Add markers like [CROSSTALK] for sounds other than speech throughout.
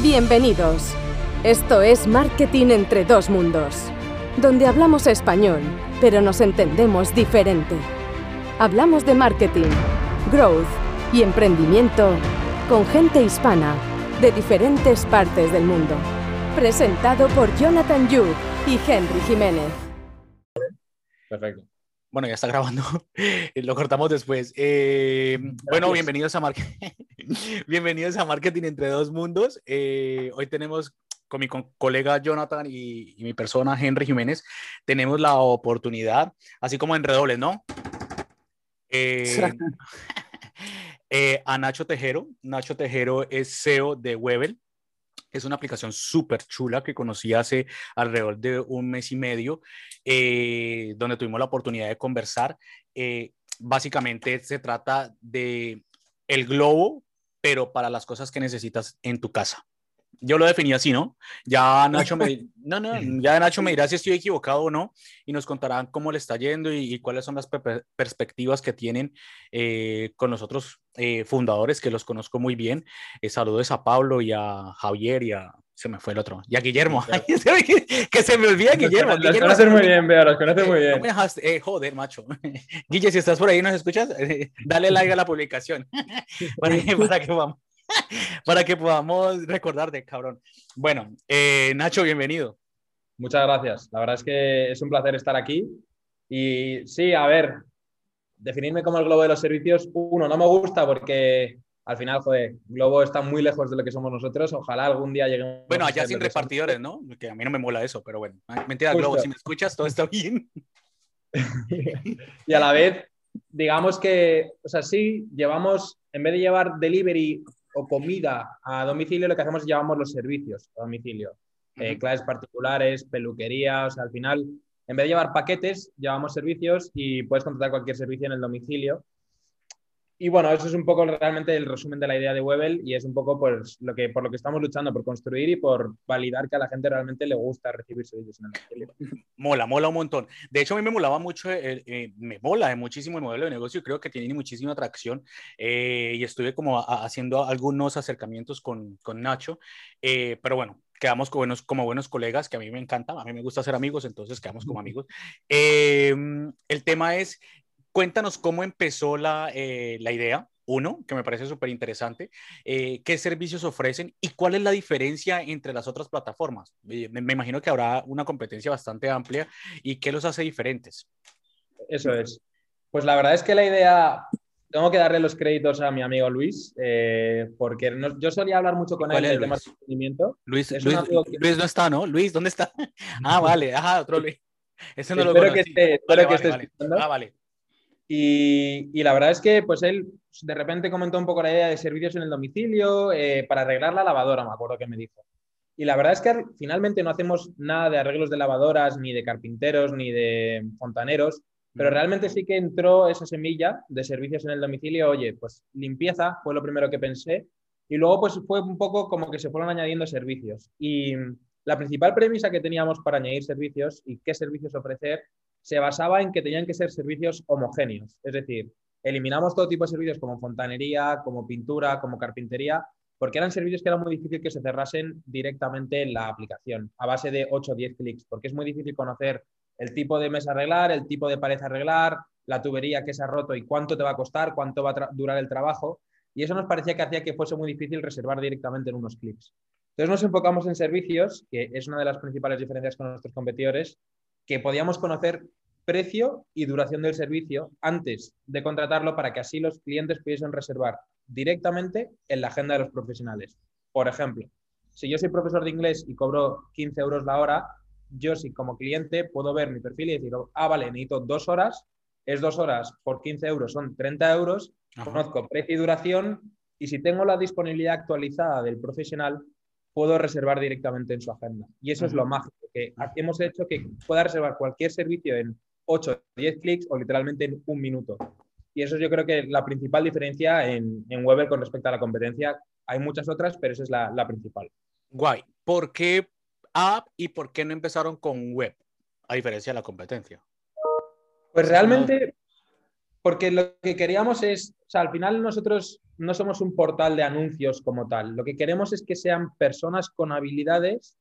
Bienvenidos. Esto es Marketing entre dos mundos, donde hablamos español, pero nos entendemos diferente. Hablamos de marketing, growth y emprendimiento con gente hispana de diferentes partes del mundo. Presentado por Jonathan Yu y Henry Jiménez. Perfecto. Bueno, ya está grabando. [LAUGHS] Lo cortamos después. Eh, bueno, bienvenidos a, [LAUGHS] bienvenidos a Marketing entre dos mundos. Eh, hoy tenemos con mi colega Jonathan y, mi persona Henry Jiménez, tenemos la oportunidad, así como en redobles, ¿no? Eh, a Nacho Tejero. Nacho Tejero es CEO de Webel. Es una aplicación súper chula que conocí hace alrededor de un mes y medio, eh, donde tuvimos la oportunidad de conversar. Eh, básicamente se trata de el globo, pero para las cosas que necesitas en tu casa. Yo lo definí así, ¿no? Ya Nacho me, [LAUGHS] no, no, ya Nacho me dirá si estoy equivocado o no y nos contarán cómo le está yendo y, cuáles son las perspectivas que tienen eh, con los otros eh, fundadores que los conozco muy bien. Eh, saludos a Pablo y a Javier y a se me fue el otro. Y a Guillermo. [LAUGHS] que se me olvida Guillermo. Los conoces muy bien, vea, los conoces muy bien. Eh, joder, macho. [LAUGHS] Guille, si estás por ahí y nos escuchas, dale like a la publicación para, para, que vamos, [LAUGHS] para que podamos recordarte, cabrón. Bueno, eh, Nacho, bienvenido. Muchas gracias. La verdad es que es un placer estar aquí. Y sí, a ver, definirme como el globo de los servicios, uno, no me gusta porque al final, joder, Globo está muy lejos de lo que somos nosotros. Ojalá algún día lleguemos. Bueno, allá sin repartidores, ¿no? Que a mí no me mola eso, pero bueno. Mentira, Globo, si me escuchas, todo está bien. [LAUGHS] y a la vez, digamos que, o sea, sí, llevamos, en vez de llevar delivery o comida a domicilio, lo que hacemos es llevamos los servicios a domicilio. Eh, clases particulares, peluquería, o sea, al final, en vez de llevar paquetes, llevamos servicios y puedes contratar cualquier servicio en el domicilio y bueno, eso es un poco realmente el resumen de la idea de Webel y es un poco pues, lo que, por lo que estamos luchando, por construir y por validar que a la gente realmente le gusta recibir servicios en el Mola, mola un montón. De hecho, a mí me molaba mucho, eh, eh, me mola muchísimo el modelo de negocio y creo que tiene muchísima atracción eh, y estuve como haciendo algunos acercamientos con, con Nacho, pero bueno, quedamos como buenos, como buenos colegas, que a mí me encanta, a mí me gusta ser amigos, entonces quedamos como amigos. [LAUGHS] el tema es Cuéntanos cómo empezó la, eh, la idea, uno, que me parece súper interesante, eh, qué servicios ofrecen y cuál es la diferencia entre las otras plataformas. Eh, me, imagino que habrá una competencia bastante amplia y qué los hace diferentes. Eso es. Pues la verdad es que la idea, tengo que darle los créditos a mi amigo Luis, porque yo solía hablar mucho con él del tema de emprendimiento. Luis, Luis, no está, ¿no? Luis, ¿dónde está? [LAUGHS] ah, vale, ajá, otro Luis. Ese no espero lo que esté, espero que esté Ah, vale. Y, la verdad es que pues él de repente comentó un poco la idea de servicios en el domicilio eh, para arreglar la lavadora, me acuerdo que me dijo. Y la verdad es que finalmente no hacemos nada de arreglos de lavadoras, ni de carpinteros, ni de fontaneros, pero realmente sí que entró esa semilla de servicios en el domicilio. Oye, pues limpieza fue lo primero que pensé. Y luego pues fue un poco como que se fueron añadiendo servicios. Y la principal premisa que teníamos para añadir servicios y qué servicios ofrecer se basaba en que tenían que ser servicios homogéneos. Es decir, eliminamos todo tipo de servicios como fontanería, como pintura, como carpintería, porque eran servicios que era muy difícil que se cerrasen directamente en la aplicación, a base de 8 o 10 clics, porque es muy difícil conocer el tipo de mesa arreglar, el tipo de pared arreglar, la tubería que se ha roto y cuánto te va a costar, cuánto va a durar el trabajo. Y eso nos parecía que hacía que fuese muy difícil reservar directamente en unos clics. Entonces nos enfocamos en servicios, que es una de las principales diferencias con nuestros competidores, que podíamos conocer precio y duración del servicio antes de contratarlo para que así los clientes pudiesen reservar directamente en la agenda de los profesionales. Por ejemplo, si yo soy profesor de inglés y cobro 15 euros la hora, yo si como cliente puedo ver mi perfil y decir, ah, vale, necesito dos horas, es dos horas por 15 euros, son 30 euros, conozco precio y duración y si tengo la disponibilidad actualizada del profesional, puedo reservar directamente en su agenda. Y eso es lo mágico, que hemos hecho que pueda reservar cualquier servicio en 8, 10 clics o literalmente en un minuto. Y eso yo creo que la principal diferencia en, en Weber con respecto a la competencia. Hay muchas otras, pero esa es la, la principal. Guay. ¿Por qué app y por qué no empezaron con web, a diferencia de la competencia? Pues realmente, porque lo que queríamos es, o sea, al final nosotros no somos un portal de anuncios como tal. Lo que queremos es que sean personas con habilidades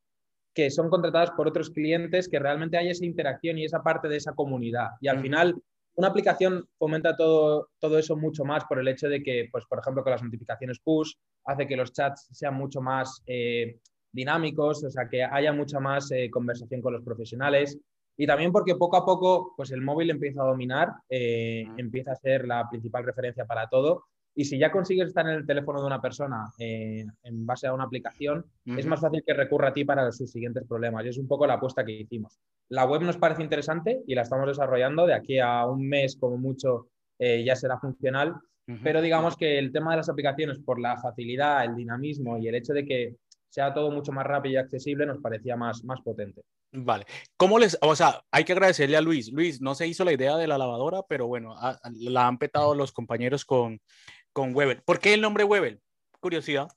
que son contratadas por otros clientes, que realmente hay esa interacción y esa parte de esa comunidad. Y al final, una aplicación fomenta todo, todo eso mucho más por el hecho de que, pues, por ejemplo, con las notificaciones push, hace que los chats sean mucho más eh, dinámicos, o sea, que haya mucha más eh, conversación con los profesionales. Y también porque poco a poco, pues el móvil empieza a dominar, eh, empieza a ser la principal referencia para todo y si ya consigues estar en el teléfono de una persona eh, en base a una aplicación, es más fácil que recurra a ti para sus siguientes problemas. Y es un poco la apuesta que hicimos. La web nos parece interesante y la estamos desarrollando. De aquí a un mes, como mucho, eh, ya será funcional. Pero digamos que el tema de las aplicaciones, por la facilidad, el dinamismo y el hecho de que sea todo mucho más rápido y accesible, nos parecía más, más potente. Vale. ¿Cómo les, o sea, hay que agradecerle a Luis. Luis, no se hizo la idea de la lavadora, pero bueno, la han petado los compañeros con, con Webel. ¿Por qué el nombre Webel? Curiosidad.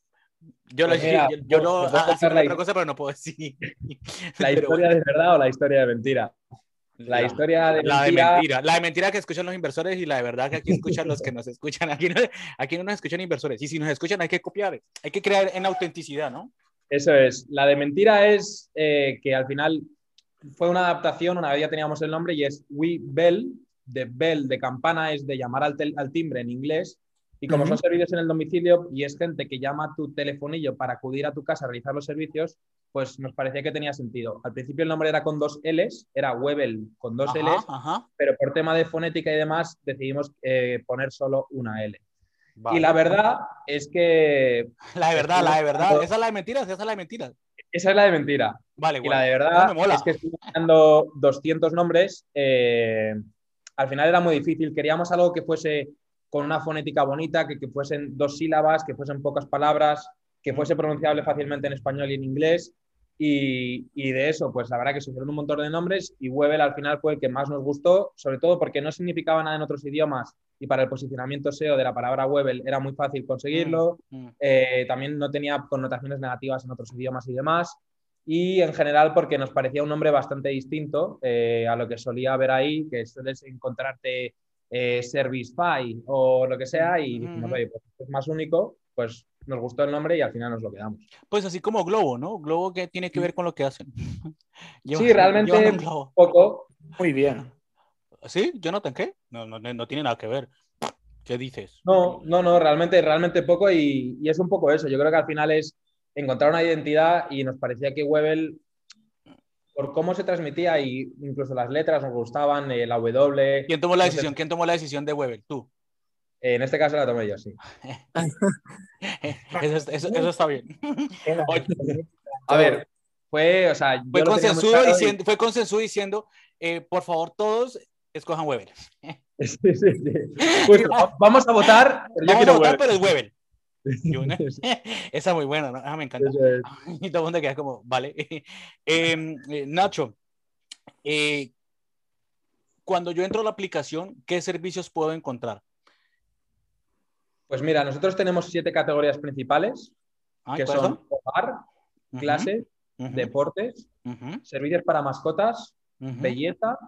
Yo, lo, yo, yo lo otra cosa, pero no puedo decir. [LAUGHS] ¿La historia de verdad o la historia de mentira? La, historia de la mentira. de mentira. La de mentira que escuchan los inversores y la de verdad que aquí escuchan los que nos escuchan. Aquí no, aquí no nos escuchan inversores. Y si nos escuchan hay que copiar, hay que crear en autenticidad, ¿no? Eso es. La de mentira es eh, que al final fue una adaptación, una vez ya teníamos el nombre y es We Bell, de bell, de campana, es de llamar al, al timbre en inglés y como son servicios en el domicilio y es gente que llama a tu telefonillo para acudir a tu casa a realizar los servicios, pues nos parecía que tenía sentido. Al principio el nombre era con dos L's, era Webel con dos L's, pero por tema de fonética y demás decidimos eh, poner solo una L. Y la verdad es que... [LAUGHS] La de verdad, la de verdad. Esa es la de mentiras, esa es la de mentiras. Esa es la de mentira. Vale, Y la de verdad es que estoy buscando 200 nombres. Eh, al final era muy difícil. Queríamos algo que fuese con una fonética bonita, que, fuesen dos sílabas, que fuesen pocas palabras, que fuese pronunciable fácilmente en español y en inglés. Y, de eso, pues la verdad que surgieron un montón de nombres y Webel al final fue el que más nos gustó, sobre todo porque no significaba nada en otros idiomas y para el posicionamiento SEO de la palabra Webel era muy fácil conseguirlo. Mm, mm. Eh, también no tenía connotaciones negativas en otros idiomas y demás. Y en general porque nos parecía un nombre bastante distinto eh, a lo que solía ver ahí, que sueles encontrarte eh, Servicefy o lo que sea y dijimos, oye, pues es más único, pues nos gustó el nombre y al final nos lo quedamos. Pues así como Globo, ¿no? Globo que tiene que ver con lo que hacen. [LAUGHS] sí, realmente poco. Muy bien. ¿Sí? ¿Jonathan qué? No, no, no tiene nada que ver. ¿Qué dices? No, no, no, realmente, realmente poco y, y, es un poco eso. Yo creo que al final es encontrar una identidad y nos parecía que Webel por cómo se transmitía y incluso las letras nos gustaban, eh, la W. ¿Quién tomó la decisión? ¿Quién tomó la decisión de Weber? ¿Tú? En este caso la tomé yo, sí. [LAUGHS] eso, está bien. A ver, fue, o sea, fue, consensuado diciendo, fue consensuado diciendo, eh, por favor, todos escojan Weber. [LAUGHS] Sí, sí, sí. Pues, [LAUGHS] vamos a votar, pero yo quiero a votar, pero es Weber. Esa es muy buena, ¿no? Ah, me encanta. Y todo el mundo queda como, vale. Em, eh, Nacho, eh, cuando yo entro a la aplicación, ¿qué servicios puedo encontrar? Pues mira, nosotros tenemos siete categorías principales, ah, que son hogar, clase, deportes, servicios para mascotas, belleza,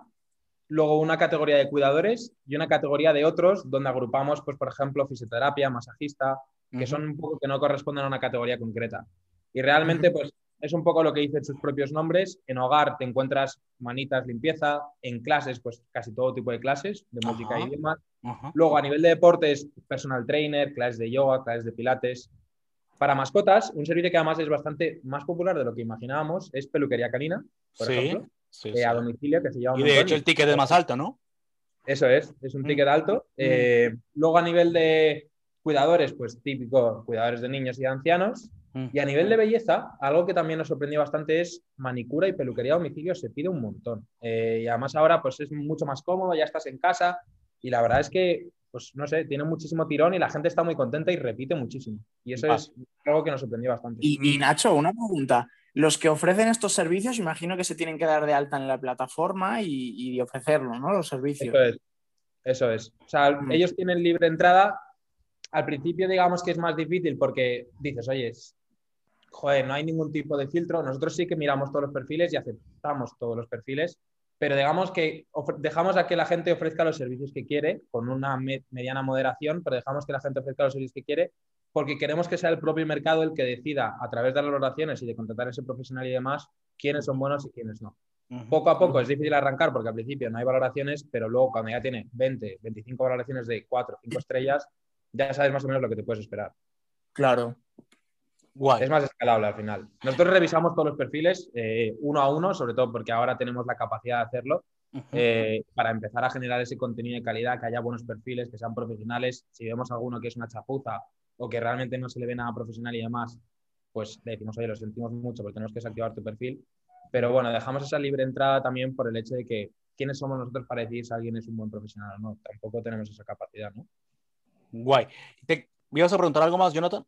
luego una categoría de cuidadores y una categoría de otros, donde agrupamos, pues, por ejemplo, fisioterapia, masajista, que son un poco que no corresponden a una categoría concreta. Y realmente, pues es un poco lo que dicen sus propios nombres. En hogar te encuentras manitas, limpieza. En clases, pues casi todo tipo de clases, de música y demás. Luego, a nivel de deportes, personal trainer, clases de yoga, clases de pilates. Para mascotas, un servicio que además es bastante más popular de lo que imaginábamos es peluquería canina, por ejemplo, eh, a domicilio, que se llama. Y de hecho el ticket es más alto, ¿no? Eso es, es un mm. ticket alto. Mm. Eh, luego, a nivel de Cuidadores, pues típico, cuidadores de niños y de ancianos. Mm. Y a nivel de belleza, algo que también nos sorprendió bastante es manicura y peluquería a domicilio se pide un montón. Eh, y además ahora pues es mucho más cómodo, ya estás en casa y la verdad es que, pues no sé, tiene muchísimo tirón y la gente está muy contenta y repite muchísimo. Y eso es algo que nos sorprendió bastante. Y, Nacho, una pregunta. Los que ofrecen estos servicios, imagino que se tienen que dar de alta en la plataforma y, ofrecerlo, ¿no? Los servicios. Eso es. Eso es. O sea, mm. ellos tienen libre entrada al principio digamos que es más difícil porque dices, oye, joder, no hay ningún tipo de filtro. Nosotros sí que miramos todos los perfiles y aceptamos todos los perfiles, pero digamos que dejamos a que la gente ofrezca los servicios que quiere, con una mediana moderación, pero dejamos que la gente ofrezca los servicios que quiere, porque queremos que sea el propio mercado el que decida, a través de las valoraciones y de contratar a ese profesional y demás, quiénes son buenos y quiénes no. Poco a poco es difícil arrancar porque al principio no hay valoraciones, pero luego cuando ya tiene 20, 25 valoraciones de 4, 5 estrellas, ya sabes más o menos lo que te puedes esperar. Claro. Es más escalable al final. Nosotros revisamos todos los perfiles eh, uno a uno, sobre todo porque ahora tenemos la capacidad de hacerlo, eh, para empezar a generar ese contenido de calidad, que haya buenos perfiles, que sean profesionales. Si vemos alguno que es una chapuza o que realmente no se le ve nada profesional y demás, pues le decimos, oye, lo sentimos mucho porque tenemos que desactivar tu perfil. Pero bueno, dejamos esa libre entrada también por el hecho de que quiénes somos nosotros para decir si alguien es un buen profesional o no. Tampoco tenemos esa capacidad, ¿no? Guay. ¿Te ibas a preguntar algo más, Jonathan?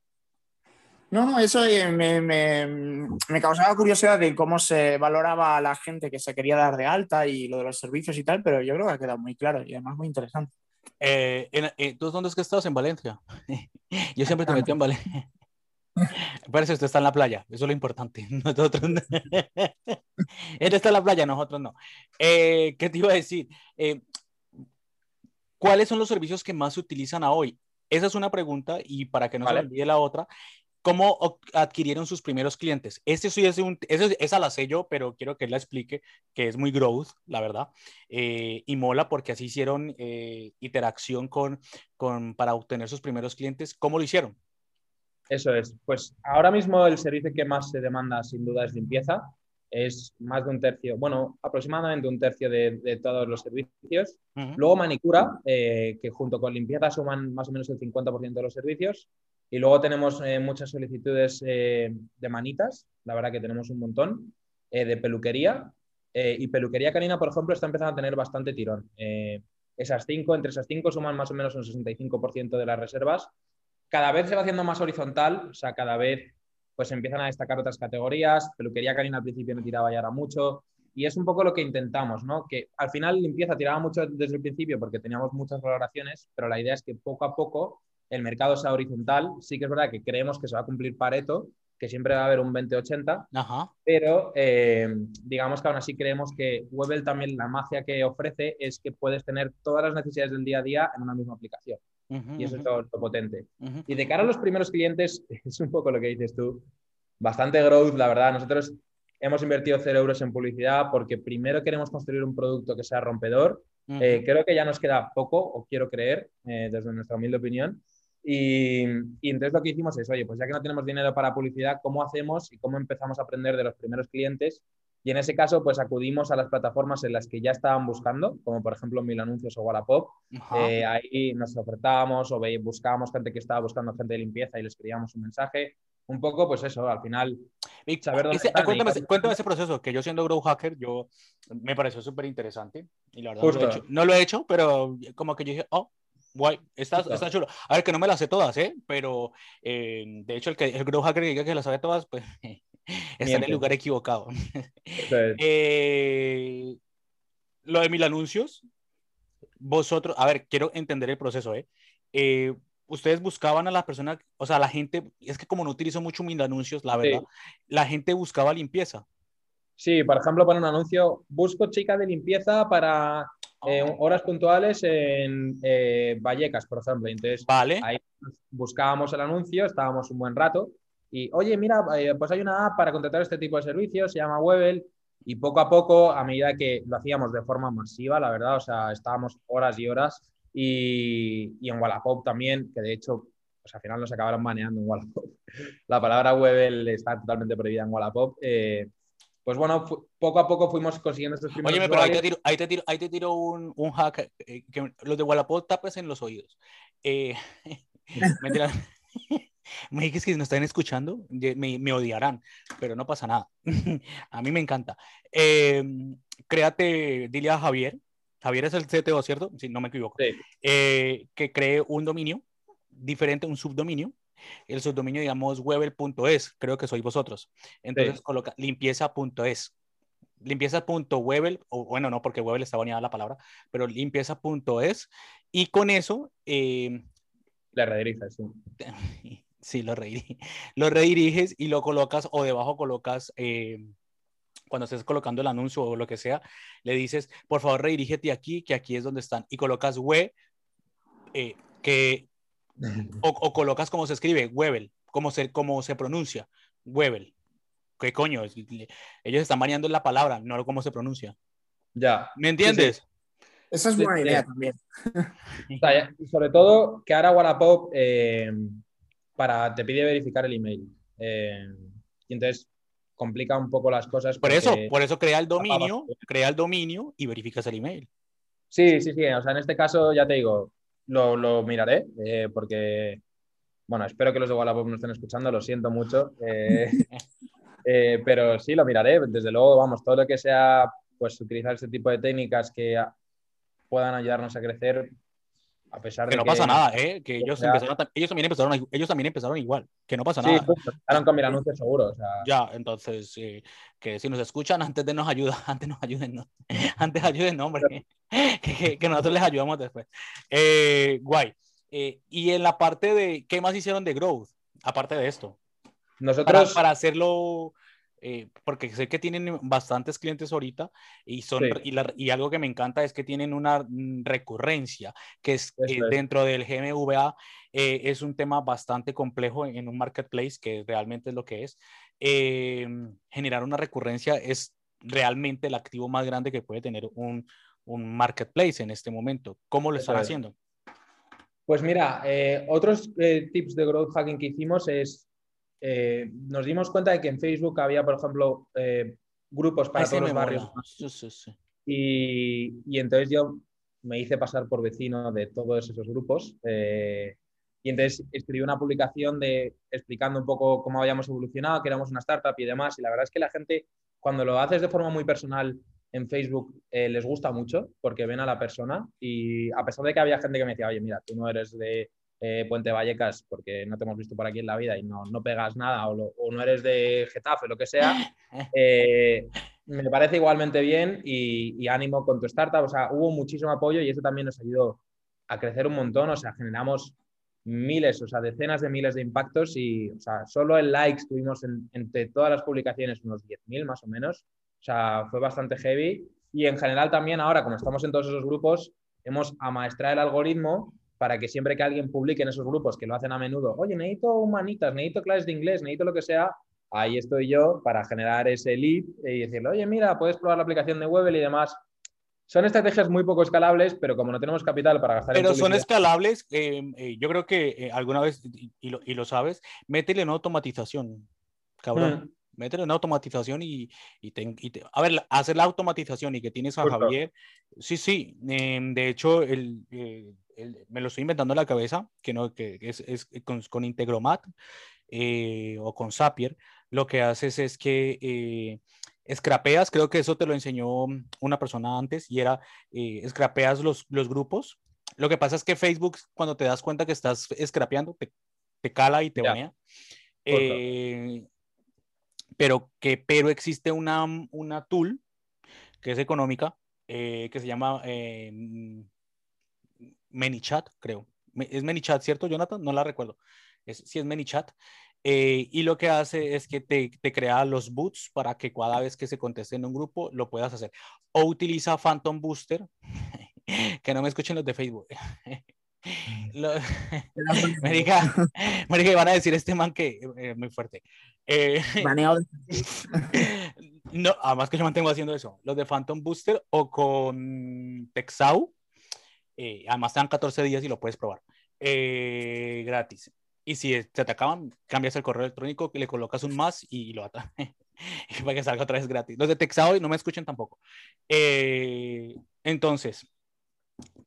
No, no, eso eh, me, causaba curiosidad de cómo se valoraba a la gente que se quería dar de alta y lo de los servicios y tal, pero yo creo que ha quedado muy claro y además muy interesante. Eh, eh, ¿Tú dónde es que estás? En Valencia. [LAUGHS] yo siempre te metí en Valencia. Parece que usted está en la playa, eso es lo importante. [LAUGHS] Nosotros [LAUGHS] Él está en la playa, nosotros no. ¿Qué te iba a decir? ¿Cuáles son los servicios que más se utilizan a hoy? Esa es una pregunta y para que no se olvide la otra, ¿Cómo adquirieron sus primeros clientes? Este sí es un, esa la sé yo, pero quiero que él la explique, que es muy growth, la verdad, eh, y mola porque así hicieron eh, interacción con, con, para obtener sus primeros clientes. ¿Cómo lo hicieron? Eso es. Pues ahora mismo el servicio que más se demanda sin duda es limpieza. Es más de un tercio, bueno, aproximadamente un tercio de, de todos los servicios. Luego manicura, eh, que junto con limpieza suman más o menos el 50% de los servicios. Y luego tenemos eh, muchas solicitudes eh, de manitas, la verdad que tenemos un montón, eh, de peluquería. y peluquería canina, por ejemplo, está empezando a tener bastante tirón. esas cinco, entre esas cinco suman más o menos un 65% de las reservas. Cada vez se va haciendo más horizontal, o sea, cada vez pues empiezan a destacar otras categorías. Peluquería canina al principio no tiraba y ahora mucho. Y es un poco lo que intentamos, ¿no? Que al final limpieza tiraba mucho desde el principio porque teníamos muchas valoraciones, pero la idea es que poco a poco el mercado sea horizontal. Sí que es verdad que creemos que se va a cumplir Pareto, que siempre va a haber un 20-80, pero eh, digamos que aún así creemos que Webel también la magia que ofrece es que puedes tener todas las necesidades del día a día en una misma aplicación. y eso es todo lo potente. Y de cara a los primeros clientes, [LAUGHS] es un poco lo que dices tú, bastante growth, la verdad. Nosotros hemos invertido 0 euros en publicidad porque primero queremos construir un producto que sea rompedor. Eh, creo que ya nos queda poco, o quiero creer, eh, desde nuestra humilde opinión. Y, entonces lo que hicimos es, oye, pues ya que no tenemos dinero para publicidad, ¿cómo hacemos y cómo empezamos a aprender de los primeros clientes? Y en ese caso, pues acudimos a las plataformas en las que ya estaban buscando, como por ejemplo Mil Anuncios o Wallapop. Eh, ahí nos ofertábamos o buscábamos gente que estaba buscando gente de limpieza y les escribíamos un mensaje. Un poco, pues eso, al final. Saber dónde cuéntame, cuéntame, ese proceso, que yo siendo Grow Hacker, yo me pareció súper interesante. Y la verdad, no lo he hecho, pero como que yo dije, oh, Guay, está, está, chulo. A ver, que no me las sé todas, ¿eh? Pero eh, de hecho, el, que, el grow hacker que diga que las sabe todas, pues [LAUGHS] está en el lugar equivocado. [LAUGHS] eh, lo de mil anuncios, vosotros, a ver, quiero entender el proceso, ¿eh? ¿eh? ustedes buscaban a la persona, o sea, la gente, es que como no utilizo mucho mil anuncios, la verdad, la gente buscaba limpieza. Sí, por ejemplo, para un anuncio, busco chica de limpieza para eh, horas puntuales en eh, Vallecas, por ejemplo. Entonces, vale. ahí buscábamos el anuncio, estábamos un buen rato y, oye, mira, eh, pues hay una app para contratar este tipo de servicios, se llama Webel. Y poco a poco, a medida que lo hacíamos de forma masiva, la verdad, o sea, estábamos horas y horas. Y, y en Wallapop también, que de hecho, pues al final nos acabaron baneando en Wallapop. [LAUGHS] La palabra Webel está totalmente prohibida en Wallapop pues bueno, poco a poco fuimos consiguiendo estos primeros. Oye, pero ahí te tiro, ahí te tiro, ahí te tiro un, un hack, eh, que los de Wallapop tapes en los oídos. Eh, [LAUGHS] mentira. [LAUGHS] me dije que si nos están escuchando, me, me, odiarán, pero no pasa nada. [LAUGHS] a mí me encanta. Eh, créate, dile a Javier, Javier es el CTO, ¿cierto? Si no me equivoco. Sí. Eh, que cree un dominio diferente, un subdominio, el subdominio, digamos, webel.es, creo que sois vosotros. Entonces coloca limpieza.es. Limpieza.webel, o bueno, no, porque webel está bonita la palabra, pero limpieza.es. Y con eso... Eh, Le rediriges, sí. [LAUGHS] sí, lo, rediriges, lo rediriges y lo colocas, o debajo colocas... Eh, cuando estés colocando el anuncio o lo que sea, le dices, por favor, redirígete aquí, que aquí es donde están, y colocas we, eh, que, o, o, colocas como se escribe, Webel, como se, como se pronuncia, Webel. ¿Qué coño? Ellos están variando la palabra, no cómo se pronuncia. Ya. ¿Me entiendes? Sí, sí. Esa es buena sí, idea también. [LAUGHS] O sea, sobre todo que ahora Wallapop eh, para, te pide verificar el email. Eh, y entonces complica un poco las cosas. Por eso, por eso crea el dominio, crea el dominio y verificas el email. Sí, sí, sí. O sea, en este caso, ya te digo, lo, lo miraré, eh, porque, bueno, espero que los de Wallapop no estén escuchando, lo siento mucho. Eh, [LAUGHS] eh, pero sí, lo miraré. Desde luego, vamos, todo lo que sea, pues, utilizar este tipo de técnicas que puedan ayudarnos a crecer, a pesar que de no que, pasa nada, ¿eh? que ellos, sea, empezaron, ellos, también empezaron, ellos también empezaron igual, que no pasa nada. Sí, empezaron con anuncios seguro. O sea... Ya, entonces, eh, que si nos escuchan, antes de nos ayuda, [LAUGHS] antes nos ayuden, ¿no? [LAUGHS] antes ayuden, hombre, [LAUGHS] que, que, que, nosotros les ayudamos después. Eh, guay. Eh, y en la parte de, ¿qué más hicieron de Growth? Aparte de esto. Nosotros... Para, para hacerlo eh, porque sé que tienen bastantes clientes ahorita y, son, sí. y, la, y, algo que me encanta es que tienen una recurrencia, que es, eh, es. dentro del GMVA eh, es un tema bastante complejo en, un marketplace, que realmente es lo que es. Eh, generar una recurrencia es realmente el activo más grande que puede tener un, un marketplace en este momento. ¿Cómo lo están haciendo? Pues mira, eh, otros tips de growth hacking que hicimos es eh, nos dimos cuenta de que en Facebook había, por ejemplo, eh, grupos para Ese todos los barrios. Sí, sí, sí. Y, y, entonces yo me hice pasar por vecino de todos esos grupos. Eh, y entonces escribí una publicación de, explicando un poco cómo habíamos evolucionado, que éramos una startup y demás. Y la verdad es que la gente, cuando lo haces de forma muy personal en Facebook, eh, les gusta mucho porque ven a la persona. Y a pesar de que había gente que me decía, oye, mira, tú no eres de, eh, Puente Vallecas porque no te hemos visto por aquí en la vida y no, no pegas nada o, lo, o, no eres de Getafe, lo que sea, [LAUGHS] eh, me parece igualmente bien y, y, ánimo con tu startup. O sea, hubo muchísimo apoyo y eso también nos ayudó a crecer un montón. O sea, generamos miles, o sea, decenas de miles de impactos y, o sea, solo en likes tuvimos en, entre todas las publicaciones unos 10.000 más o menos. O sea, fue bastante heavy. Y en general también ahora, como estamos en todos esos grupos, hemos amaestrado el algoritmo para que siempre que alguien publique en esos grupos, que lo hacen a menudo, oye, necesito humanitas, necesito clases de inglés, necesito lo que sea, ahí estoy yo para generar ese lead y decirle, oye, mira, puedes probar la aplicación de Webel y demás. Son estrategias muy poco escalables, pero como no tenemos capital para gastar Pero en son escalables, eh, eh, yo creo que eh, alguna vez, y, y, lo, y, lo, sabes, métele una automatización, cabrón. Mm métele una automatización y, y, te, y te, a ver, hacer la automatización y que tienes a Justo. Javier. Sí, sí, eh, de hecho, el, eh, el, me lo estoy inventando en la cabeza, que, no, que es, es con, con, Integromat eh, o con Zapier. Lo que haces es que scrapeas, creo que eso te lo enseñó una persona antes, y era scrapeas los, los grupos. Lo que pasa es que Facebook, cuando te das cuenta que estás scrapeando, te, te cala y te banea. Eh, pero, que, pero existe una, una tool que es económica, eh, que se llama eh, ManyChat, creo. Es ManyChat, ¿cierto, Jonathan? No la recuerdo. Es, sí, es ManyChat. Eh, y lo que hace es que te, te, crea los boots para que cada vez que se conteste en un grupo lo puedas hacer. O utiliza Phantom Booster, [LAUGHS] que no me escuchen los de Facebook. Lo... [LAUGHS] Marica, [LAUGHS] Marica, van a decir este man que eh, muy fuerte. Eh, no, además que yo mantengo haciendo eso. Los de Phantom Booster o con Texau. Eh, además te dan 14 días y lo puedes probar. Eh, gratis. Y si te acaban, cambias el correo electrónico, le colocas un más y lo ata. [LAUGHS] para que salga otra vez gratis. Los de Texao no me escuchen tampoco. entonces,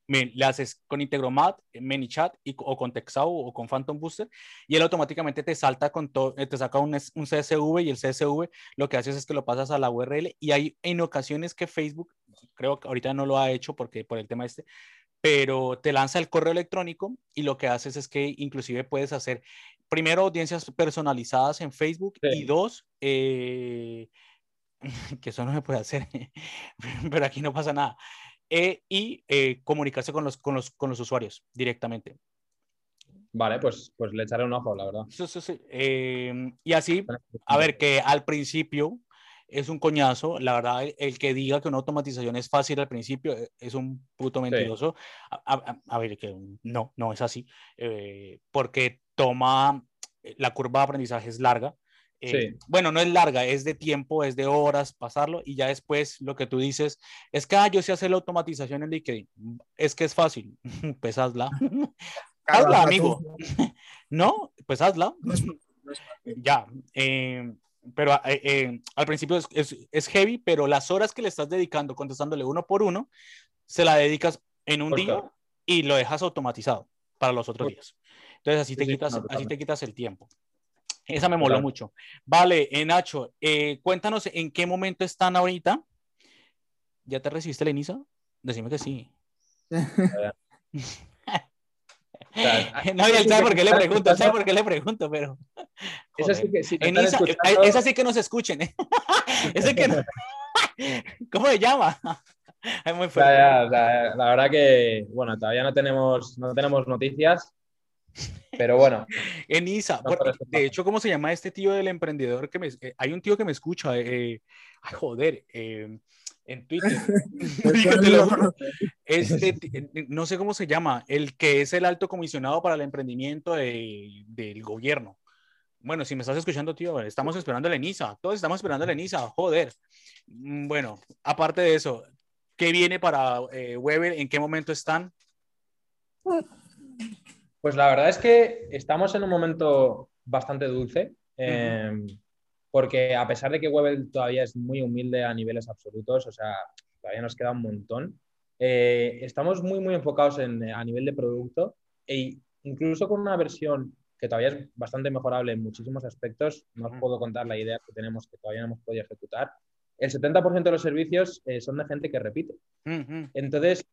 le haces con Integromat, ManyChat y, o con Texao o con Phantom Booster y él automáticamente te salta con todo, te saca un, un, CSV y el CSV lo que haces es que lo pasas a la URL y hay en ocasiones que Facebook, creo que ahorita no lo ha hecho porque por el tema este, pero te lanza el correo electrónico y lo que haces es que inclusive puedes hacer primero audiencias personalizadas en Facebook sí. y dos, eh, [LAUGHS] que eso no se puede hacer, [LAUGHS] pero aquí no pasa nada eh, y eh, comunicarse con los, con, los, con los usuarios directamente. Vale, pues, pues le echaré un ojo, la verdad. Sí, sí, sí. Eh, y así, a ver, que al principio es un coñazo. La verdad, el, que diga que una automatización es fácil al principio eh, es un puto mentiroso. A, ver, que no, no es así. Eh, porque toma, la curva de aprendizaje es larga. Eh, bueno, no es larga, es de tiempo, es de horas pasarlo y ya después lo que tú dices es que ah, yo sé hacer la automatización en LinkedIn. Es que es fácil, [LAUGHS] pues hazla. [LAUGHS] hazla, amigo. [LAUGHS] no, pues hazla. ya. Eh, pero eh, eh, al principio es, es, heavy, pero las horas que le estás dedicando contestándole uno por uno, se la dedicas en un día y lo dejas automatizado para los otros días. Entonces así te, quitas, así te quitas el tiempo. Esa me moló mucho. Vale, Nacho, cuéntanos en qué momento están ahorita. ¿Ya te recibiste la? Decime que sí. [LAUGHS] [LAUGHS] [LAUGHS] no, y él sabe por qué le pregunto, sabe por qué le pregunto, pero. [LAUGHS] Esa sí que, esa, sí que nos escuchen, ¿eh? [LAUGHS] Ese que no... ¿Cómo se llama? Es muy fuerte. La, la, verdad que, bueno, todavía no tenemos, no tenemos noticias, pero bueno. En ISA, de hecho, ¿cómo se llama este tío del emprendedor que me... Eh, hay un tío que me escucha, eh, ay, joder, eh, en Twitter. [LAUGHS] [LAUGHS] este, [LAUGHS] no sé cómo se llama, el que es el alto comisionado para el emprendimiento del gobierno. Bueno, si me estás escuchando, tío, estamos esperando la ENISA. Todos estamos esperando la ENISA. Joder. Mm, bueno, aparte de eso, ¿qué viene para eh, Weber? ¿En qué momento están? Pues la verdad es que estamos en un momento bastante dulce. Porque a pesar de que Webel todavía es muy humilde a niveles absolutos, o sea, todavía nos queda un montón, eh, estamos muy, muy enfocados en, a nivel de producto e incluso con una versión que todavía es bastante mejorable en muchísimos aspectos, no os puedo contar la idea que tenemos que todavía no hemos podido ejecutar, el 70% de los servicios eh, son de gente que repite. Entonces,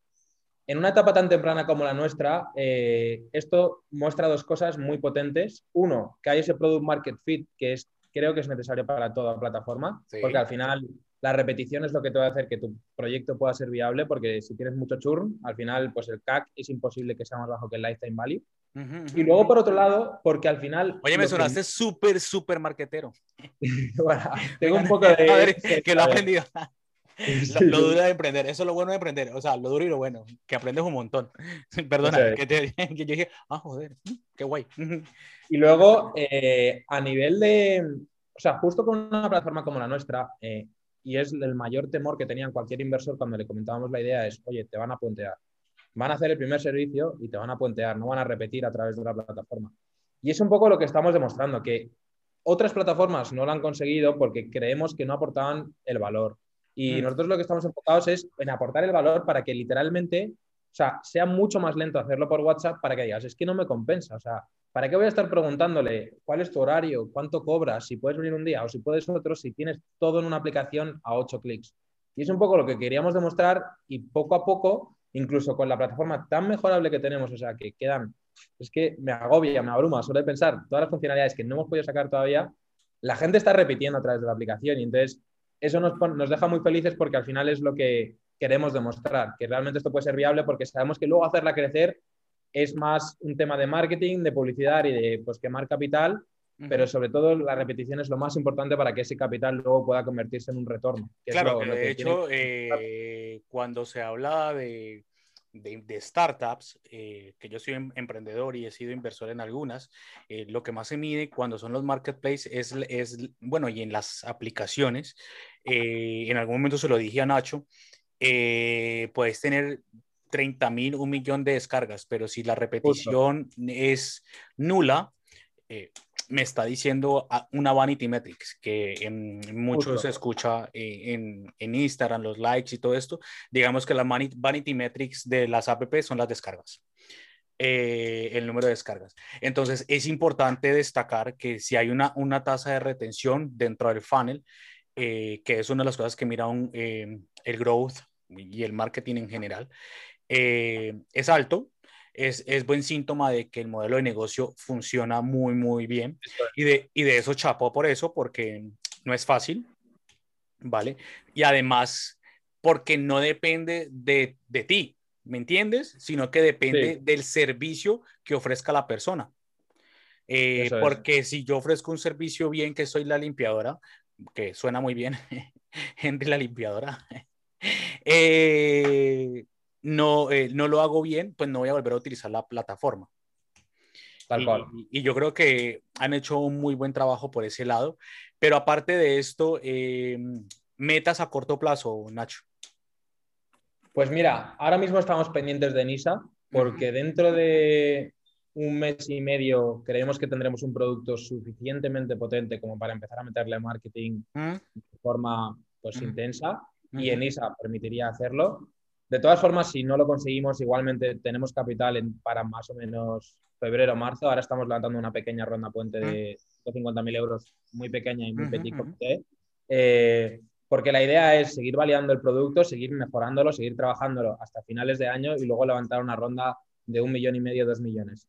en una etapa tan temprana como la nuestra, eh, esto muestra dos cosas muy potentes. Uno, que hay ese product market fit que es creo que es necesario para toda plataforma, porque al final la repetición es lo que te va a hacer que tu proyecto pueda ser viable, porque si tienes mucho churn, al final pues el CAC es imposible que sea más bajo que el lifetime value. y luego, por otro lado, porque al final... Oye, me sonaste súper, súper marquetero. [LAUGHS] bueno, tengo un [LAUGHS] poco de... que lo he aprendido. [LAUGHS] Lo, duro de emprender, eso es lo bueno de emprender, o sea, lo duro y lo bueno, que aprendes un montón. Perdona, que, te, que, yo dije, ah, joder, qué guay. Y luego, eh, a nivel de, o sea, justo con una plataforma como la nuestra, eh, y es el mayor temor que tenía cualquier inversor cuando le comentábamos la idea, es, oye, te van a puentear, van a hacer el primer servicio y te van a puentear, no van a repetir a través de la plataforma. Y es un poco lo que estamos demostrando, que otras plataformas no lo han conseguido porque creemos que no aportaban el valor. Y mm. nosotros lo que estamos enfocados es en aportar el valor para que literalmente, sea, sea mucho más lento hacerlo por WhatsApp para que digas, es que no me compensa, o sea, ¿para qué voy a estar preguntándole cuál es tu horario, cuánto cobras, si puedes venir un día o si puedes otro, si tienes todo en una aplicación a ocho clics? Y es un poco lo que queríamos demostrar y poco a poco, incluso con la plataforma tan mejorable que tenemos, o sea, que quedan, es que me agobia, me abruma solo de pensar todas las funcionalidades que no hemos podido sacar todavía, la gente está repitiendo a través de la aplicación y entonces eso nos, nos deja muy felices porque al final es lo que queremos demostrar, que realmente esto puede ser viable porque sabemos que luego hacerla crecer es más un tema de marketing, de publicidad y de pues, quemar capital, pero sobre todo la repetición es lo más importante para que ese capital luego pueda convertirse en un retorno. claro, de hecho, eh, cuando se habla de, de, startups, eh, que yo soy em, emprendedor y he sido inversor en algunas, eh, lo que más se mide cuando son los marketplaces es, es bueno, y en las aplicaciones, en algún momento se lo dije a Nacho, puedes tener 30 mil, un millón de descargas, pero si la repetición es nula, eh, me está diciendo una vanity metrics, que en muchos se escucha eh, en, en, Instagram, los likes y todo esto. Digamos que la vanity metrics de las app son las descargas. Eh, el número de descargas. Entonces, es importante destacar que si hay una, una tasa de retención dentro del funnel, que es una de las cosas que mira un, el growth y el marketing en general, eh, es alto, es, es, buen síntoma de que el modelo de negocio funciona muy, muy bien. Y de, y de eso chapo por eso, porque no es fácil, ¿vale? Y además, porque no depende de, de ti, ¿me entiendes? Sino que depende del servicio que ofrezca la persona. Eh, porque si yo ofrezco un servicio bien, que soy la limpiadora, que suena muy bien, [LAUGHS] Henry la limpiadora, eh, no, eh, no lo hago bien, pues no voy a volver a utilizar la plataforma. Tal cual. Y, yo creo que han hecho un muy buen trabajo por ese lado. Pero aparte de esto, eh, metas a corto plazo, Nacho. Pues mira, ahora mismo estamos pendientes de NISA porque dentro de un mes y medio creemos que tendremos un producto suficientemente potente como para empezar a meterle marketing de forma pues intensa y en NISA permitiría hacerlo. De todas formas, si no lo conseguimos, igualmente tenemos capital en, para más o menos febrero, marzo. Ahora estamos levantando una pequeña ronda puente de 150.000 euros, muy pequeña y muy petit eh, porque la idea es seguir validando el producto, seguir mejorándolo, seguir trabajándolo hasta finales de año y luego levantar una ronda de un millón y medio, dos millones.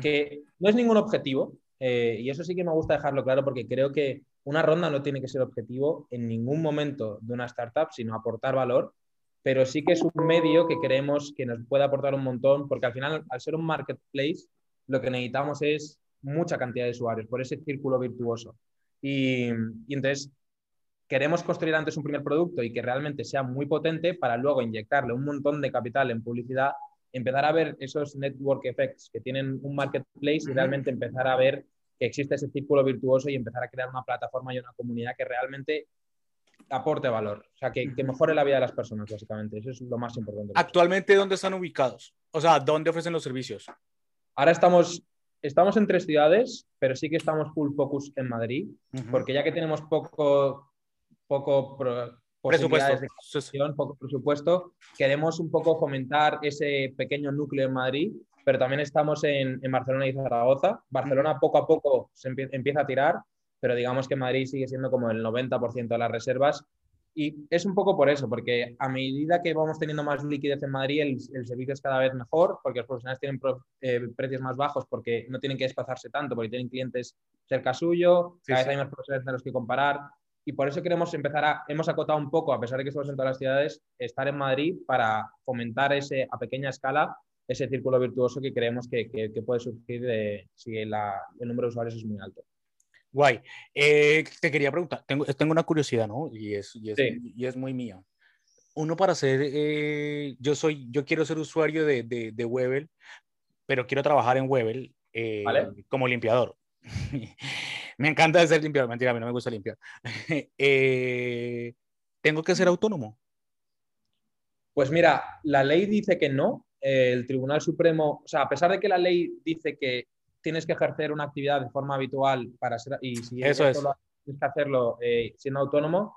Que no es ningún objetivo, eh, y eso sí que me gusta dejarlo claro porque creo que una ronda no tiene que ser objetivo en ningún momento de una startup, sino aportar valor, pero sí que es un medio que creemos que nos puede aportar un montón, porque al final, al ser un marketplace, lo que necesitamos es mucha cantidad de usuarios, por ese círculo virtuoso. Y, entonces queremos construir antes un primer producto y que realmente sea muy potente para luego inyectarle un montón de capital en publicidad, empezar a ver esos network effects que tienen un marketplace y realmente empezar a ver que existe ese círculo virtuoso y empezar a crear una plataforma y una comunidad que realmente aporte valor, o sea, que, que, mejore la vida de las personas, básicamente. Eso es lo más importante. ¿Actualmente dónde están ubicados? O sea, ¿dónde ofrecen los servicios? Ahora estamos, estamos en tres ciudades, pero sí que estamos full focus en Madrid, porque ya que tenemos poco, poco presupuesto. De poco presupuesto, queremos un poco fomentar ese pequeño núcleo en Madrid, pero también estamos en, en Barcelona y Zaragoza. Barcelona poco a poco se empieza a tirar, pero digamos que Madrid sigue siendo como el 90% de las reservas y es un poco por eso, porque a medida que vamos teniendo más liquidez en Madrid, el, servicio es cada vez mejor, porque los profesionales tienen eh, precios más bajos porque no tienen que desplazarse tanto, porque tienen clientes cerca suyo, cada vez hay más profesionales de los que comparar. Y por eso queremos empezar a, hemos acotado un poco, a pesar de que estamos en todas las ciudades, estar en Madrid para fomentar ese, a pequeña escala ese círculo virtuoso que creemos que, que, puede surgir de, si el número de usuarios es muy alto. Guay. Eh, te quería preguntar, tengo, tengo una curiosidad, ¿no? Y es, y es, y es muy mía. Uno para ser, eh, yo soy, yo quiero ser usuario de, de, de Webel, pero quiero trabajar en Webel eh, como limpiador. [LAUGHS] me encanta ser limpiador, mentira, a mí no me gusta limpiar. [LAUGHS] ¿Tengo que ser autónomo? Pues mira, la ley dice que no. El Tribunal Supremo, o sea, a pesar de que la ley dice que tienes que ejercer una actividad de forma habitual para ser, y si Eso es. tienes que hacerlo eh, siendo autónomo,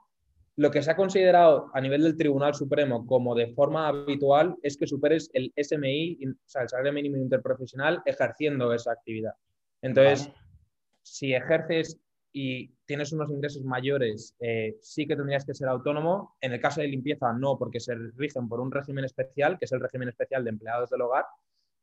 lo que se ha considerado a nivel del Tribunal Supremo como de forma habitual es que superes el SMI, o sea, el salario mínimo interprofesional, ejerciendo esa actividad. Entonces, si ejerces y tienes unos ingresos mayores, eh, sí que tendrías que ser autónomo. En el caso de limpieza, no, porque se rigen por un régimen especial, que es el régimen especial de empleados del hogar,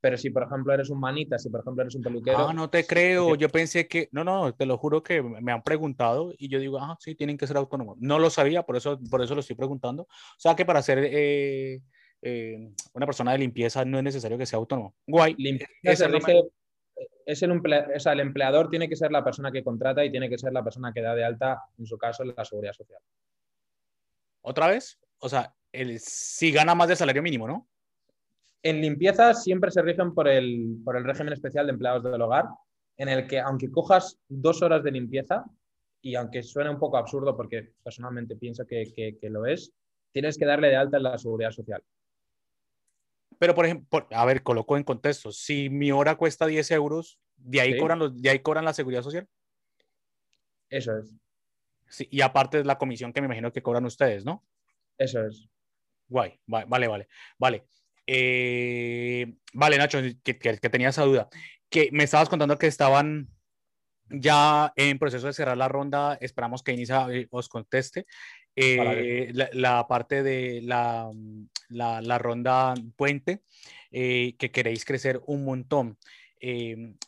pero si, por ejemplo, eres un manita, si, por ejemplo, eres un peluquero. Ah, no te creo. Yo pensé que. No, no, te lo juro que me han preguntado y yo digo, ah, sí, tienen que ser autónomos. No lo sabía, por eso, por eso lo estoy preguntando. O sea, que para ser eh, eh, una persona de limpieza no es necesario que sea autónomo. Guay. Limpieza es el, o sea, el empleador tiene que ser la persona que contrata y tiene que ser la persona que da de alta, en su caso, la seguridad social. ¿Otra vez? O sea, el, si gana más del salario mínimo, ¿no? En limpieza siempre se rigen por el, por el régimen especial de empleados del hogar, en el que aunque cojas dos horas de limpieza, y aunque suene un poco absurdo porque personalmente pienso que, que, lo es, tienes que darle de alta en la seguridad social. Pero, por ejemplo, a ver, coloco en contexto, si mi hora cuesta 10 euros, ¿de ahí, cobran, los, ¿de ahí cobran la seguridad social? Eso es. Sí, y aparte es la comisión que me imagino que cobran ustedes, ¿no? Eso es. Guay, vale, vale, vale. Eh, vale, Nacho, que, que, tenía esa duda. Que me estabas contando que estaban ya en proceso de cerrar la ronda. Esperamos que Inisa eh, os conteste. Eh, la, parte de la, la, la ronda puente, que queréis crecer un montón.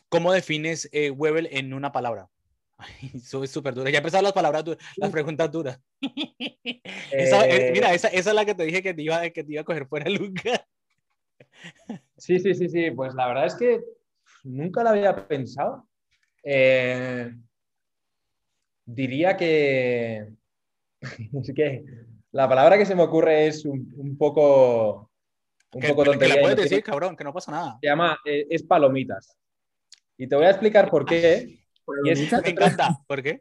¿Cómo defines Webel en una palabra? [LAUGHS] Eso es súper duro. Ya empezaron las palabras, las preguntas duras. [LAUGHS] mira, esa, esa, es la que te dije que te iba, que te iba a coger fuera, [LAUGHS] Luca. Sí, sí, sí, sí. Pues la verdad es que nunca lo había pensado. Eh, Diría que... es que la palabra que se me ocurre es un, un poco... Un Que, poco que tontería la y puedes decir, cabrón, que no pasa nada. Se llama eh, es palomitas. Y te voy a explicar por qué. Y es- Me encanta. ¿Por qué?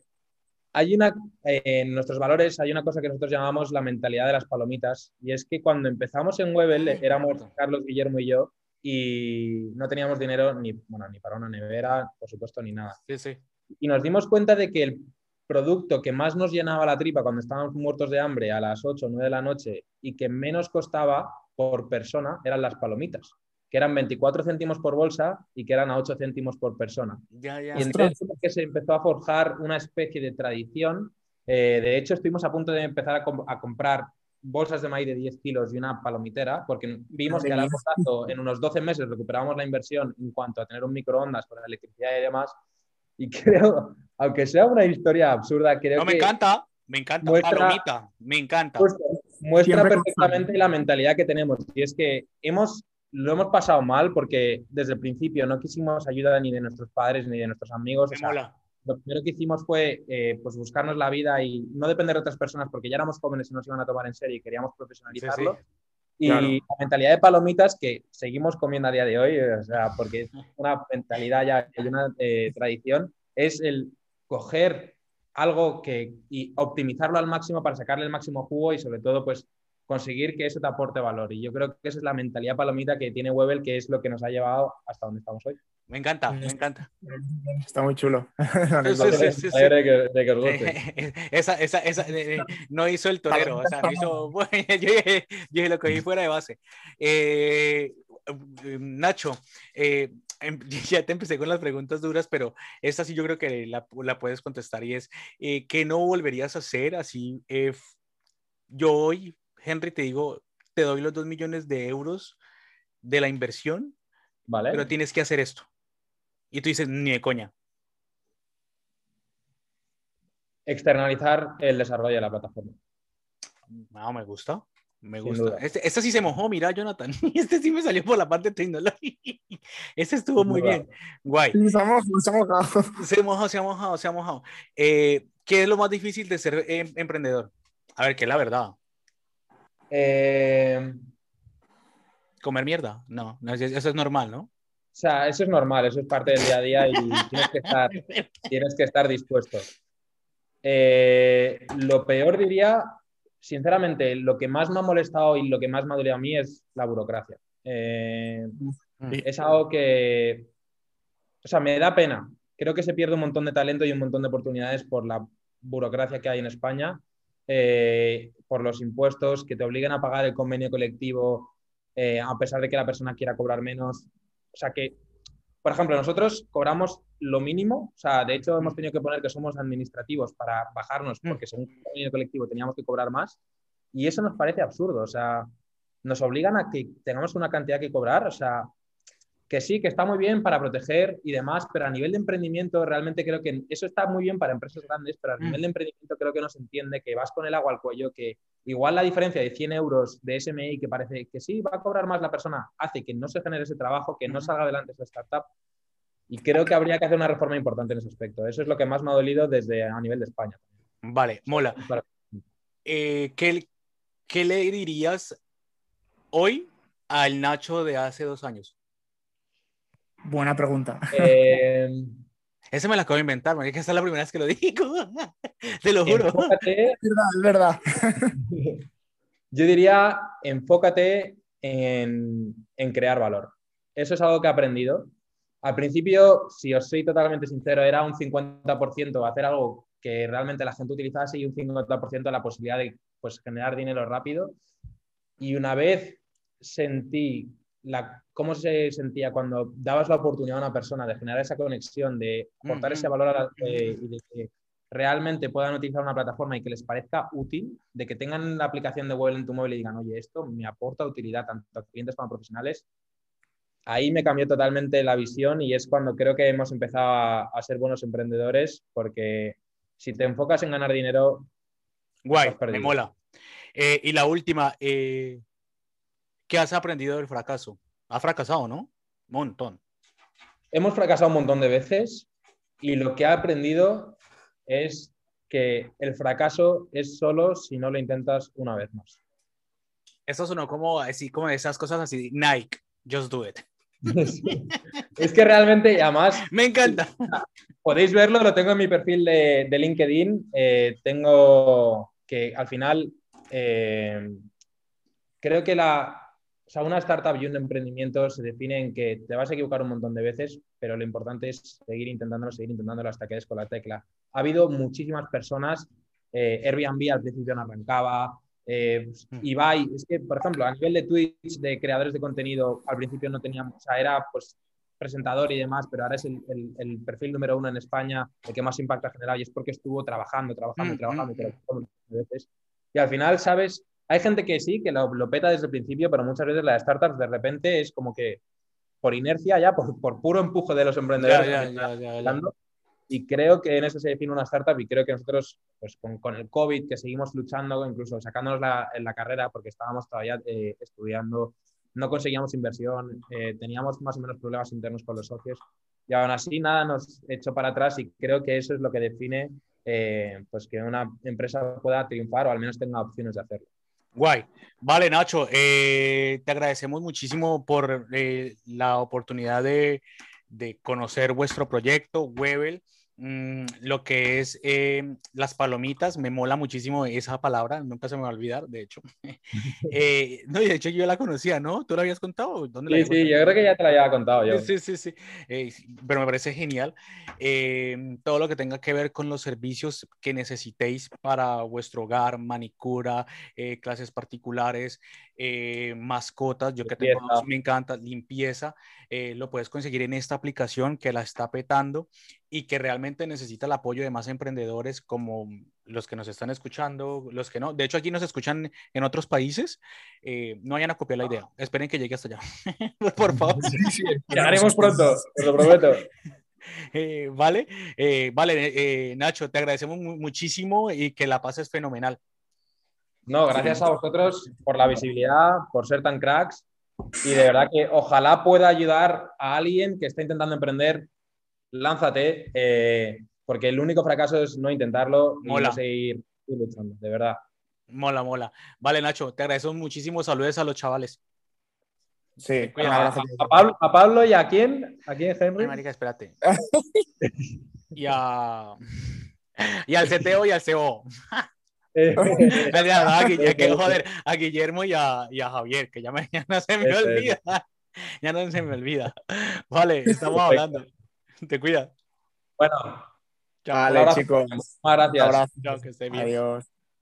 hay una, eh, en nuestros valores hay una cosa que nosotros llamamos la mentalidad de las palomitas. Y es que cuando empezamos en Webel Ay, éramos. Carlos, Guillermo y yo y no teníamos dinero ni, bueno, ni para una nevera, por supuesto, ni nada. Sí, sí. Y nos dimos cuenta de que el producto que más nos llenaba la tripa cuando estábamos muertos de hambre a las 8 o 9 de la noche y que menos costaba por persona eran las palomitas, que eran 24 céntimos por bolsa y que eran a 8 céntimos por persona. Ya, ya. Y entonces que se empezó a forjar una especie de tradición. Eh, de hecho, estuvimos a punto de empezar a, com- a comprar bolsas de maíz de 10 kilos y una palomitera, porque vimos que a largo plazo, en unos 12 meses, recuperábamos la inversión en cuanto a tener un microondas con la electricidad y demás. Y [LAUGHS] creo, aunque sea una historia absurda, creo No, me que encanta. Me encanta. muestra- Palomita. Me encanta. muestra, muestra Siempre perfectamente la mentalidad que tenemos. Y es que hemos, lo hemos pasado mal porque desde el principio no quisimos ayuda ni de nuestros padres ni de nuestros amigos. Me o sea, mola. lo primero que hicimos fue eh, pues buscarnos la vida y no depender de otras personas porque ya éramos jóvenes y nos iban a tomar en serio y queríamos profesionalizarlo. Sí, sí. Y Claro. la mentalidad de palomitas que seguimos comiendo a día de hoy, o sea, porque es una mentalidad ya y una eh, tradición, es el coger algo que y optimizarlo al máximo para sacarle el máximo jugo y sobre todo pues conseguir que eso te aporte valor. Y yo creo que esa es la mentalidad palomita que tiene Webel, que es lo que nos ha llevado hasta donde estamos hoy. Me encanta. Me encanta. Está muy chulo. [LAUGHS] Esa, esa, esa, no hizo el torero, o sea, no hizo, bueno, [LAUGHS] [LAUGHS] yo, dije- yo dije, lo cogí fuera de base. Eh, Nacho, eh, em- ya te empecé con las preguntas duras, pero esta sí yo creo que la, la puedes contestar y es, eh, ¿qué no volverías a hacer así? eh, yo hoy, Henry, te digo, te doy los dos millones de euros de la inversión, ¿Vale? pero tienes que hacer esto. Y tú dices, ni de coña. Externalizar el desarrollo de la plataforma. No, me gusta. Me Sin gusta. Este, este sí se mojó, mira, Jonathan. [LAUGHS] Este sí me salió por la parte tecnológica. [LAUGHS] Este estuvo muy bien. Guay. Sí, se ha mojado, se ha mojado. [LAUGHS] Se ha mojado, se ha mojado, se ha mojado. Eh, ¿Qué es lo más difícil de ser em- emprendedor? A ver, que es la verdad. Eh, ¿Comer mierda? No, eso es normal, ¿no? O sea, eso es normal, eso es parte del día a día y tienes que estar, [LAUGHS] tienes que estar dispuesto. Eh, lo peor diría, sinceramente, lo que más me ha molestado y lo que más me ha dolido a mí es la burocracia. Eh, es algo que, o sea, me da pena. Creo que se pierde un montón de talento y un montón de oportunidades por la burocracia que hay en España, eh, por los impuestos que te obligan a pagar el convenio colectivo eh, a pesar de que la persona quiera cobrar menos. O sea que, por ejemplo, nosotros cobramos lo mínimo, o sea, de hecho hemos tenido que poner que somos administrativos para bajarnos porque según el convenio colectivo teníamos que cobrar más y eso nos parece absurdo, o sea, nos obligan a que tengamos una cantidad que cobrar, o sea, que sí, que está muy bien para proteger y demás, pero a nivel de emprendimiento realmente creo que eso está muy bien para empresas grandes, pero a Mm. nivel de emprendimiento creo que no se entiende que vas con el agua al cuello, que igual la diferencia de 100 euros de SMI que parece que sí, va a cobrar más la persona, hace que no se genere ese trabajo, que no Ujú. salga adelante esa startup. Y creo que habría que hacer una reforma importante en ese aspecto. Eso es lo que más me ha dolido desde a nivel de España. Vale, mola. Eh, ¿qué, ¿Qué le dirías hoy al Nacho de hace dos años? Buena pregunta. Eh, [LAUGHS] Ese me la acabo de inventar, man, es que esta es la primera vez que lo digo. [LAUGHS] Te lo juro. enfócate [LAUGHS] Es verdad, es verdad. Yo diría, enfócate en, en crear valor. Eso es algo que he aprendido. Al principio, si os soy totalmente sincero, era un 50% hacer algo que realmente la gente utilizase y un 50% la posibilidad de pues, generar dinero rápido. Y una vez sentí la, cómo se sentía cuando dabas la oportunidad a una persona de generar esa conexión, de aportar ese valor a la- eh, y de que realmente puedan utilizar una plataforma y que les parezca útil, de que tengan la aplicación de web en tu móvil y digan, oye, esto me aporta utilidad tanto a clientes como a profesionales, ahí me cambió totalmente la visión y es cuando creo que hemos empezado a, a ser buenos emprendedores, porque si te enfocas en ganar dinero, Guay, me mola. Eh, y la última, eh, ¿qué has aprendido del fracaso? ¿Has fracasado, no? Montón. hemos fracasado un montón de veces y lo que he aprendido es que el fracaso es solo si no lo intentas una vez más. Eso sonó como así, como esas cosas así, Nike, just do it. [LAUGHS] es que realmente, además... [LAUGHS] Me encanta. Podéis verlo, lo tengo en mi perfil de, LinkedIn. Eh, tengo que al final, eh, creo que la, sea, una startup y un emprendimiento se define en que te vas a equivocar un montón de veces, pero lo importante es seguir intentándolo, seguir intentándolo hasta que des con la tecla. Ha habido muchísimas personas, eh, Airbnb al principio no arrancaba, eh, mm. Ibai, es que, por ejemplo, a nivel de Twitch, de creadores de contenido, al principio no teníamos, o sea, era pues presentador y demás, pero ahora es el, perfil número uno en España, el que más impacto ha generado y es porque estuvo trabajando, trabajando, mm, trabajando, mm, trabajando veces. Y al final, ¿sabes? Hay gente que sí, que lo, peta desde el principio, pero muchas veces las startups de repente es como que por inercia ya, por, puro empuje de los emprendedores, y creo que en eso se define una startup y creo que nosotros, pues con, el COVID, que seguimos luchando, incluso sacándonos la, en la carrera porque estábamos todavía eh, estudiando, no conseguíamos inversión, eh, teníamos más o menos problemas internos con los socios. Y aún así nada nos echó para atrás y creo que eso es lo que define eh, pues que una empresa pueda triunfar o al menos tenga opciones de hacerlo. Guay. Vale, Nacho, te agradecemos muchísimo por la oportunidad de, de, conocer vuestro proyecto, Webel. Mm, lo que es em, las palomitas, me mola muchísimo esa palabra, nunca se me va a olvidar, de hecho. [LAUGHS] [LAUGHS] eh, no, de hecho yo la conocía, ¿no? ¿Tú la habías contado? ¿Dónde sí, sí, yo creo que ya te la había contado yo. Sí, sí, sí, eh, pero me parece genial. Em, todo lo que tenga que ver con los servicios que necesitéis para vuestro hogar, manicura, eh, clases particulares, eh, mascotas, yo que tengo, me encanta, limpieza, lo puedes conseguir en esta aplicación que la está petando y que realmente necesita el apoyo de más emprendedores como los que nos están escuchando, los que no. De hecho, aquí nos escuchan en otros países. Eh, no vayan a copiar la idea. Esperen que llegue hasta allá. [LAUGHS] [LAUGHS] Por favor. Sí, Llegaremos [LAUGHS] pronto, te lo prometo. Eh, vale, eh, vale, Nacho, te agradecemos muchísimo y que la pases fenomenal. No, gracias a vosotros por la visibilidad, por ser tan cracks y de verdad que ojalá pueda ayudar a alguien que está intentando emprender lánzate, eh, porque el único fracaso es no intentarlo y no seguir luchando, de verdad. Mola, mola. Vale, Nacho, te agradezco muchísimo. Saludos a los chavales. Sí, a, Pablo, y a quién? ¿A quién, Henry? marica, espérate. [LAUGHS] y a. Y al CTO y al [LAUGHS] CO. Eh. a, Guillermo y a, Javier, que ya, [LAUGHS] no se me olvida. Ya no se me olvida. Vale, estamos hablando. Te cuida. Bueno. Chao. Vale, chicos. Gracias. Un abrazo. Chao, que esté bien. Adiós.